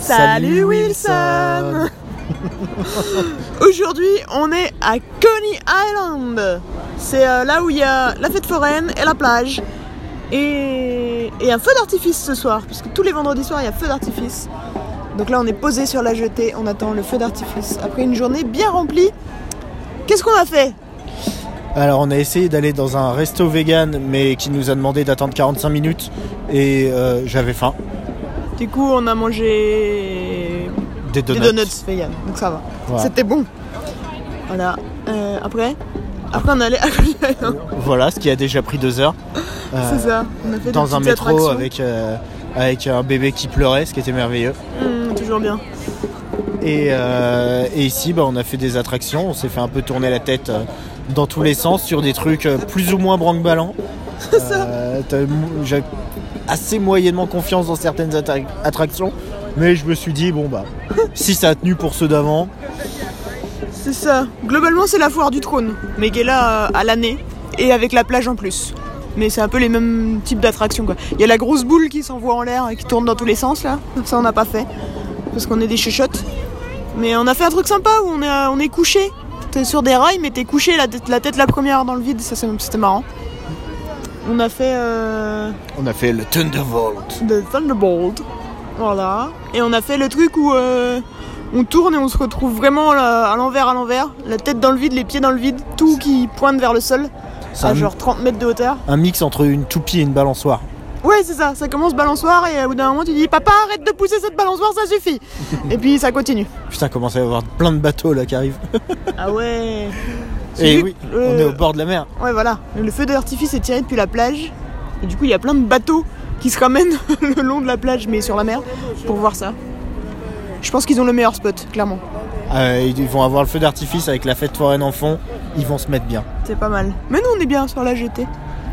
Salut Wilson Aujourd'hui, on est à Coney Island. C'est euh, là où il y a la fête foraine et la plage. Et, et un feu d'artifice ce soir, puisque tous les vendredis soirs, il y a feu d'artifice. Donc là, on est posé sur la jetée, on attend le feu d'artifice. Après une journée bien remplie, qu'est-ce qu'on a fait? Alors on a essayé d'aller dans un resto vegan mais qui nous a demandé d'attendre 45 minutes et euh, j'avais faim. Du coup, on a mangé Des des donuts. donuts vegan, donc ça va. Voilà. C'était bon. Voilà. Euh, après, après on allait à. Voilà, ce qui a déjà pris deux heures. Euh, C'est ça. On a fait des Dans un métro attractions. avec, euh, avec un bébé qui pleurait, ce qui était merveilleux. Hum, toujours bien. Et, euh, et ici, bah, on a fait des attractions, on s'est fait un peu tourner la tête euh, dans tous les sens sur des trucs euh, plus ou moins branque-ballants. Euh, assez moyennement confiance dans certaines attra- attractions, mais je me suis dit, bon bah, si ça a tenu pour ceux d'avant, C'est ça. Globalement, c'est la foire du trône, mais qui est là euh, à l'année et avec la plage en plus. Mais c'est un peu les mêmes types d'attractions quoi. Il y a la grosse boule qui s'envoie en l'air et qui tourne dans tous les sens là. Ça on n'a pas fait parce qu'on est des chuchotes. Mais on a fait un truc sympa où on est, euh, on est couché. T'es sur des rails mais t'es couché la tête, la tête la première dans le vide. Ça c'était marrant. On a fait euh, on a fait le Thunderbolt. de Thunderbolt. Voilà. Et on a fait le truc où euh, on tourne et on se retrouve vraiment là, à l'envers, à l'envers. La tête dans le vide, les pieds dans le vide, tout qui pointe vers le sol. C'est À un, genre 30 mètres de hauteur. un mix entre une toupie et une balançoire. Ouais, c'est ça. Ça commence balançoire et au bout d'un moment, tu dis Papa, arrête de pousser cette balançoire, ça suffit. et puis ça continue. Putain, commence à y avoir plein de bateaux là qui arrivent. Ah ouais. Et Celui- oui, le- on est au bord de la mer. Ouais, voilà. Le feu d'artifice est tiré depuis la plage. Et du coup, il y a plein de bateaux qui se ramènent le long de la plage, mais sur la mer, pour voir ça. Je pense qu'ils ont le meilleur spot, clairement. Euh, ils vont avoir le feu d'artifice avec la fête foraine en fond. Ils vont se mettre bien. C'est pas mal. Mais nous, on est bien sur la jetée.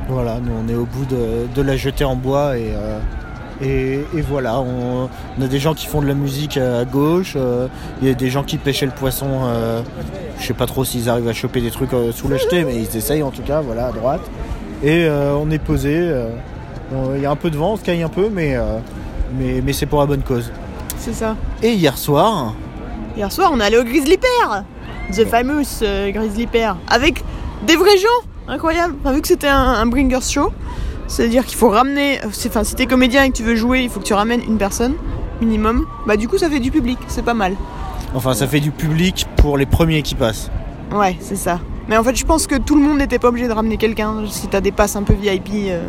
Voilà, nous on est au bout de, de la jetée en bois et, euh, et, et voilà, on, on a des gens qui font de la musique à gauche, euh, il y a des gens qui pêchaient le poisson, euh, je sais pas trop s'ils arrivent à choper des trucs euh, sous la jetée, mais ils essayent en tout cas, voilà, à droite. Et on est posé, il y a un peu de vent, on se caille un peu, mais, mais, mais c'est pour la bonne cause. C'est ça. Et hier soir, Hier soir, on est allé au Grizzly Pear. The famous euh, Grizzly Pear. Avec des vrais gens. Incroyable. Enfin, vu que c'était un, un bringers show, c'est-à-dire qu'il faut ramener. Enfin, si t'es comédien et que tu veux jouer, il faut que tu ramènes une personne, minimum. Bah, du coup, ça fait du public. C'est pas mal. enfin ça fait du public pour les premiers qui passent. Ouais, c'est ça. Mais en fait, je pense que tout le monde n'était pas obligé de ramener quelqu'un. Si t'as des passes un peu VIP, euh,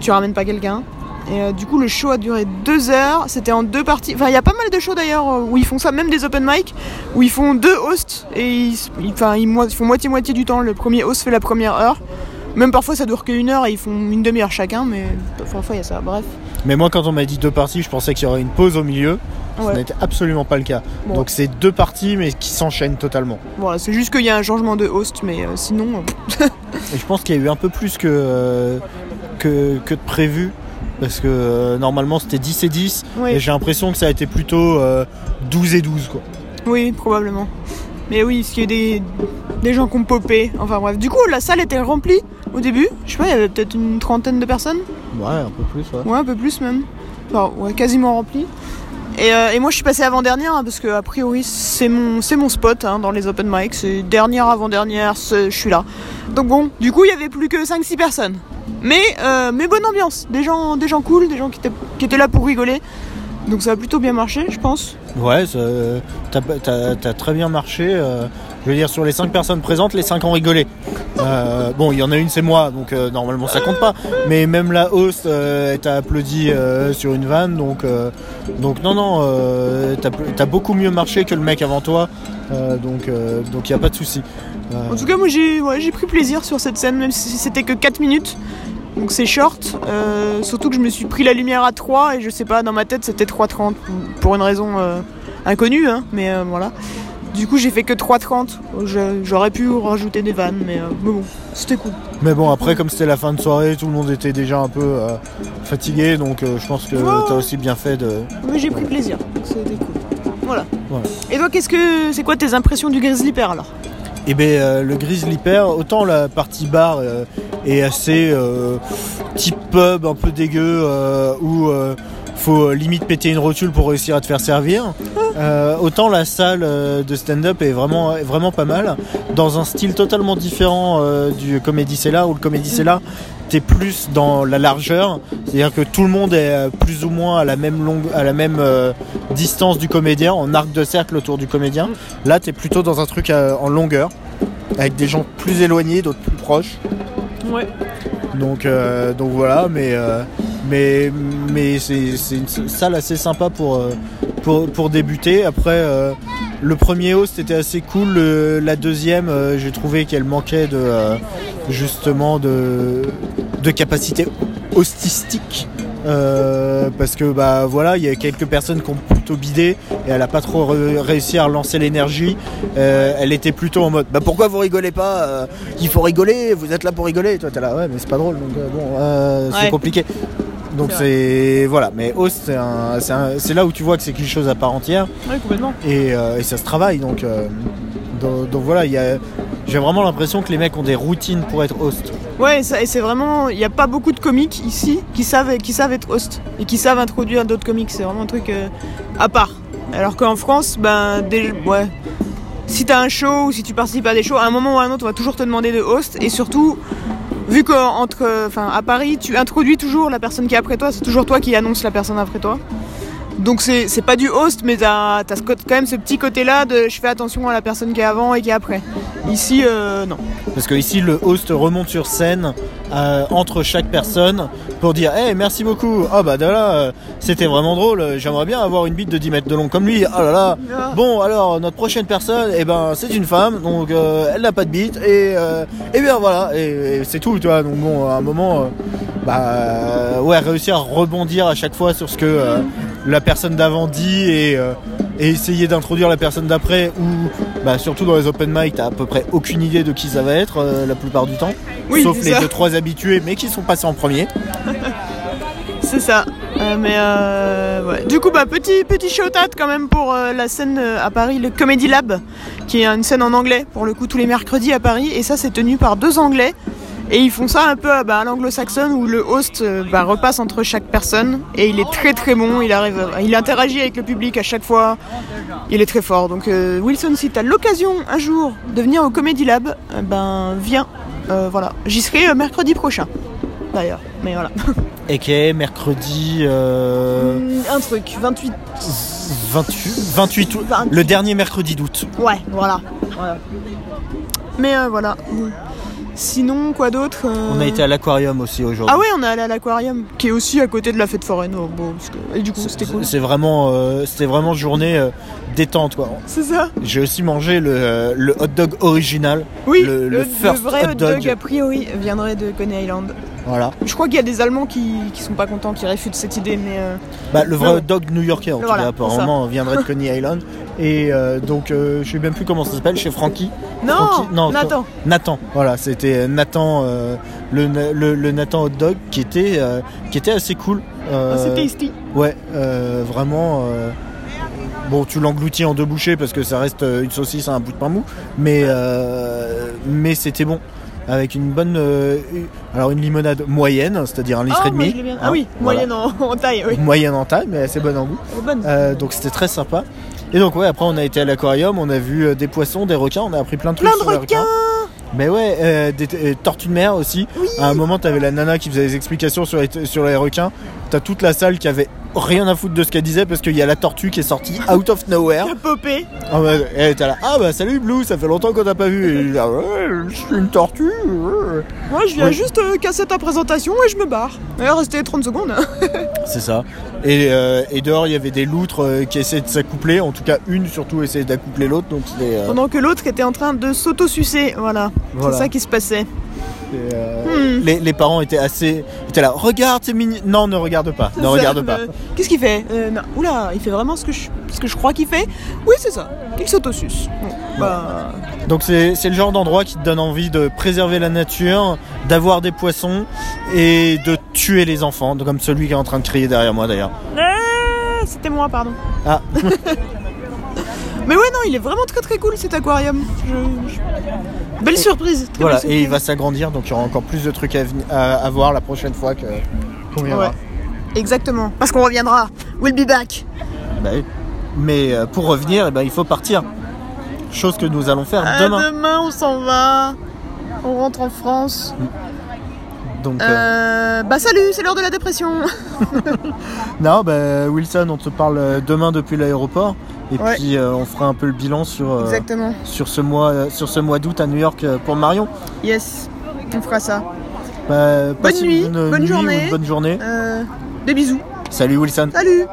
tu ramènes pas quelqu'un. Et euh, du coup, le show a duré deux heures. C'était en deux parties. Enfin, il y a pas mal de shows d'ailleurs où ils font ça, même des open mic, où ils font deux hosts et ils font moitié-moitié du temps. Le premier host fait la première heure. Même parfois, ça dure qu'une heure et ils font une demi-heure chacun, mais parfois, il y a ça. Bref. Mais moi quand on m'a dit deux parties, je pensais qu'il y aurait une pause au milieu. Ce Ouais. n'était absolument pas le cas. Bon. Donc c'est deux parties mais qui s'enchaînent totalement. Voilà, c'est juste qu'il y a un changement de host, mais euh, sinon. euh, Et je pense qu'il y a eu un peu plus que, euh, que, que de prévu. Parce que normalement c'était 10 et 10. Oui. Et j'ai l'impression que ça a été plutôt euh, 12 et 12 quoi. Oui, probablement. Mais oui, parce qu'il y a des, des gens qui ont popé. Enfin bref. Du coup, la salle était remplie au début. Je sais pas, il y avait peut-être une trentaine de personnes. Ouais, un peu plus, ouais. Ouais, un peu plus même. Enfin, ouais, quasiment remplie. Et, euh, et moi, je suis passée avant-dernière hein, parce que, a priori, c'est mon, c'est mon spot hein, dans les open mic. C'est dernière avant-dernière, je suis là. Donc bon, du coup, il y avait plus que 5-6 personnes. Mais, euh, mais bonne ambiance. Des gens, des gens cool, des gens qui étaient, qui étaient là pour rigoler. Donc ça a plutôt bien marché, je pense. Ouais, t'as très bien marché. euh, je veux dire, sur les 5 personnes présentes, les 5 ont rigolé. Euh, bon, il y en a une, c'est moi, donc euh, normalement ça compte pas. Mais même la host, t'a applaudi sur une vanne, donc, donc non, non, t'as beaucoup mieux marché que le mec avant toi, donc il donc n'y a pas de souci. En tout cas, moi j'ai ouais, j'ai pris plaisir sur cette scène, même si c'était que 4 minutes. Donc c'est short. euh, surtout que je me suis pris la lumière à 3 et je sais pas, dans ma tête c'était 3.30 pour une raison euh, inconnue, hein, mais euh, voilà. Du coup, j'ai fait que 3.30. Je- J'aurais pu rajouter des vannes, mais, mais bon, c'était cool. Mais bon, après, comme c'était la fin de soirée, tout le monde était déjà un peu fatigué, donc je pense que t'as aussi bien fait de. Mais j'ai pris plaisir, c'était cool. Voilà. Et toi, qu'est-ce que c'est quoi tes impressions du Grizzly Pear alors? Et ben euh, le Grizzly Pear, autant la partie bar euh, est assez euh, type pub, un peu dégueu, où faut limite péter une rotule pour réussir à te faire servir. Autant la salle de stand-up est vraiment, vraiment pas mal, dans un style totalement différent du Comedy Cellar, où le Comedy Cellar, t'es plus dans la largeur, c'est-à-dire que tout le monde est euh, plus ou moins à la même, longue, à la même euh, distance du comédien, en arc de cercle autour du comédien. Là, t'es plutôt dans un truc euh, en longueur, avec des gens plus éloignés, d'autres plus proches. Ouais. Donc, euh, donc voilà, mais, mais, mais c'est une salle assez sympa pour, pour, pour débuter. Après, le premier host était assez cool. Le- la deuxième, j'ai trouvé qu'elle manquait de justement de, de capacité hostistique. Euh, parce que bah voilà, il y a quelques personnes qui ont plutôt bidé et elle a pas trop réussi à relancer l'énergie. Euh, elle était plutôt en mode bah pourquoi vous rigolez pas euh, Il faut rigoler, vous êtes là pour rigoler. Et toi t'es là ouais mais c'est pas drôle donc bon c'est Ouais. compliqué. Donc C'est voilà, mais host c'est là où tu vois que c'est quelque chose à part entière Ouais, complètement. et, et ça se travaille donc donc, donc voilà il y a j'ai vraiment l'impression que les mecs ont des routines pour être host. Ouais, et c'est vraiment. Il n'y a pas beaucoup de comiques ici qui savent, qui savent être host et qui savent introduire d'autres comiques. C'est vraiment un truc euh, à part. Alors qu'en France, ben, des, ouais. Si t'as un show ou si tu participes à des shows, à un moment ou à un autre, on va toujours te demander de host. Et surtout, vu qu'entre, enfin, à Paris, tu introduis toujours la personne qui est après toi, c'est toujours toi qui annonce la personne après toi. Donc c'est pas du host, mais t'as as quand même ce petit côté-là de je fais attention à la personne qui est avant et qui est après. Ici, euh, non. Parce que ici le host remonte sur scène euh, entre chaque personne pour dire hey, merci beaucoup. Ah bah là euh, c'était vraiment drôle. J'aimerais bien avoir une bite de 10 mètres de long comme lui. Oh là là. Ah. Bon alors notre prochaine personne eh ben c'est une femme donc elle n'a pas de bite et et bien voilà et, et c'est tout tu vois donc bon à un moment bah ouais réussir à rebondir à chaque fois sur ce que la personne d'avant dit et euh, et essayer d'introduire la personne d'après ou bah, surtout dans les open mic t'as à peu près aucune idée de qui ça va être euh, la plupart du temps Oui, sauf les ça. deux trois habitués mais qui sont passés en premier C'est ça. Euh, mais euh, ouais. Du coup, bah, petit, petit shout-out quand même pour euh, la scène à Paris, le Comedy Lab, qui est une scène en anglais, pour le coup, tous les mercredis à Paris. Et ça, c'est tenu par deux anglais. Et ils font ça un peu à, bah, à l'anglo-saxonne où le host euh, bah, repasse entre chaque personne. Et il est très très bon. Il, arrive, il interagit avec le public à chaque fois. Il est très fort. Donc, euh, Wilson, si tu as l'occasion un jour de venir au Comedy Lab, euh, ben viens. Euh, voilà. J'y serai euh, mercredi prochain, d'ailleurs. Mais voilà. et qui est mercredi euh, Mm, Un truc, 28. 28, 28 août, 28. le dernier mercredi d'août Ouais, voilà. Voilà. Mais euh, voilà. Sinon, quoi d'autre euh, on a été à l'aquarium aussi aujourd'hui Ah ouais, on est allé à l'aquarium, qui est aussi à côté de la fête foraine. oh, bon, parce que- Et du coup, c'était cool. C'est vraiment, euh, c'était vraiment journée euh, détente quoi. C'est ça J'ai aussi mangé le, le hot dog original. Oui, Le- le first vrai hot hot dog, a priori, viendrait de Coney Island. Voilà. Je crois qu'il y a des Allemands qui, qui sont pas contents, qui réfutent cette idée, mais... Bah, le vrai Non. hot dog new-yorkais en tout Voilà, cas apparemment viendrait de Coney Island. Et euh, donc euh, je sais même plus comment ça s'appelle chez Frankie. Non, Francky- non, Nathan Nathan. Voilà, c'était Nathan, euh, le, le, le Nathan hot dog qui était, euh, qui était assez cool. Euh, Ah, C'est tasty. Ouais, euh, vraiment. euh, Bon, tu l'engloutis en deux bouchées parce que ça reste euh, une saucisse à un bout de pain mou, mais euh, mais c'était bon avec une bonne, euh, alors une limonade moyenne, c'est-à-dire un litre Ah, et moi, demi. bien. hein, Ah oui, voilà. moyenne en, en taille, oui. moyenne en taille, mais assez bonne en goût. Bonne. Euh, donc c'était très sympa. Et donc ouais, après on a été à l'aquarium, on a vu euh, des poissons, des requins, on a appris plein de trucs Plein de sur les requins Mais ouais, euh, des tortues de mer aussi. À un moment, t'avais la nana qui faisait des explications sur les, sur les requins. T'as toute la salle qui avait rien à foutre de ce qu'elle disait parce qu'il y a la tortue qui est sortie out of nowhere. a popé. Ah bah, elle était là, ah bah salut Blue, ça fait longtemps qu'on t'a pas vu. Et là, ouais, je suis une tortue. ouais. Moi, je viens juste euh, casser ta présentation et je me barre. D'ailleurs, restait 30 secondes. C'est ça. Et, euh, et dehors, il y avait des loutres euh, qui essayaient de s'accoupler. En tout cas, une surtout essayait d'accoupler l'autre. Donc Pendant que l'autre était en train de s'auto-sucer. Voilà. Voilà. C'est ça qui se passait. Et, euh, Hmm. les, les parents étaient assez. étaient là, regarde, c'est mignon. Non, ne regarde pas. Ne Ça, regarde pas. euh, Qu'est-ce qu'il fait Euh, non. Oula, il fait vraiment ce que je, ce que je crois qu'il fait Oui, c'est ça. Il s'auto-suce. Bon, bah, Donc c'est c'est le genre d'endroit qui te donne envie de préserver la nature, d'avoir des poissons et de tuer les enfants, donc comme celui qui est en train de crier derrière moi d'ailleurs. Ah, C'était moi, pardon. Ah. Mais ouais, non, il est vraiment très très cool cet aquarium. Je- je- Belle surprise. très Voilà, belle et il va s'agrandir, donc il y aura encore plus de trucs à, veni- à- à voir la prochaine fois que qu'on viendra. Ouais. Exactement. Parce qu'on reviendra. We'll be back. Bah oui. Mais euh, pour revenir, eh ben, il faut partir. Chose que nous allons faire demain. demain, on s'en va. On rentre en France. Donc, euh, Euh, bah salut, c'est l'heure de la dépression. non, bah, Wilson, on te parle euh, demain depuis l'aéroport. Et Ouais. puis euh, on fera un peu le bilan sur, euh, Exactement. sur ce mois, sur ce mois d'août à New York pour Marion. Yes, on fera ça. Bah, passe nuit, une bonne nuit ou journée. une bonne journée. Des bisous. Salut Wilson. Salut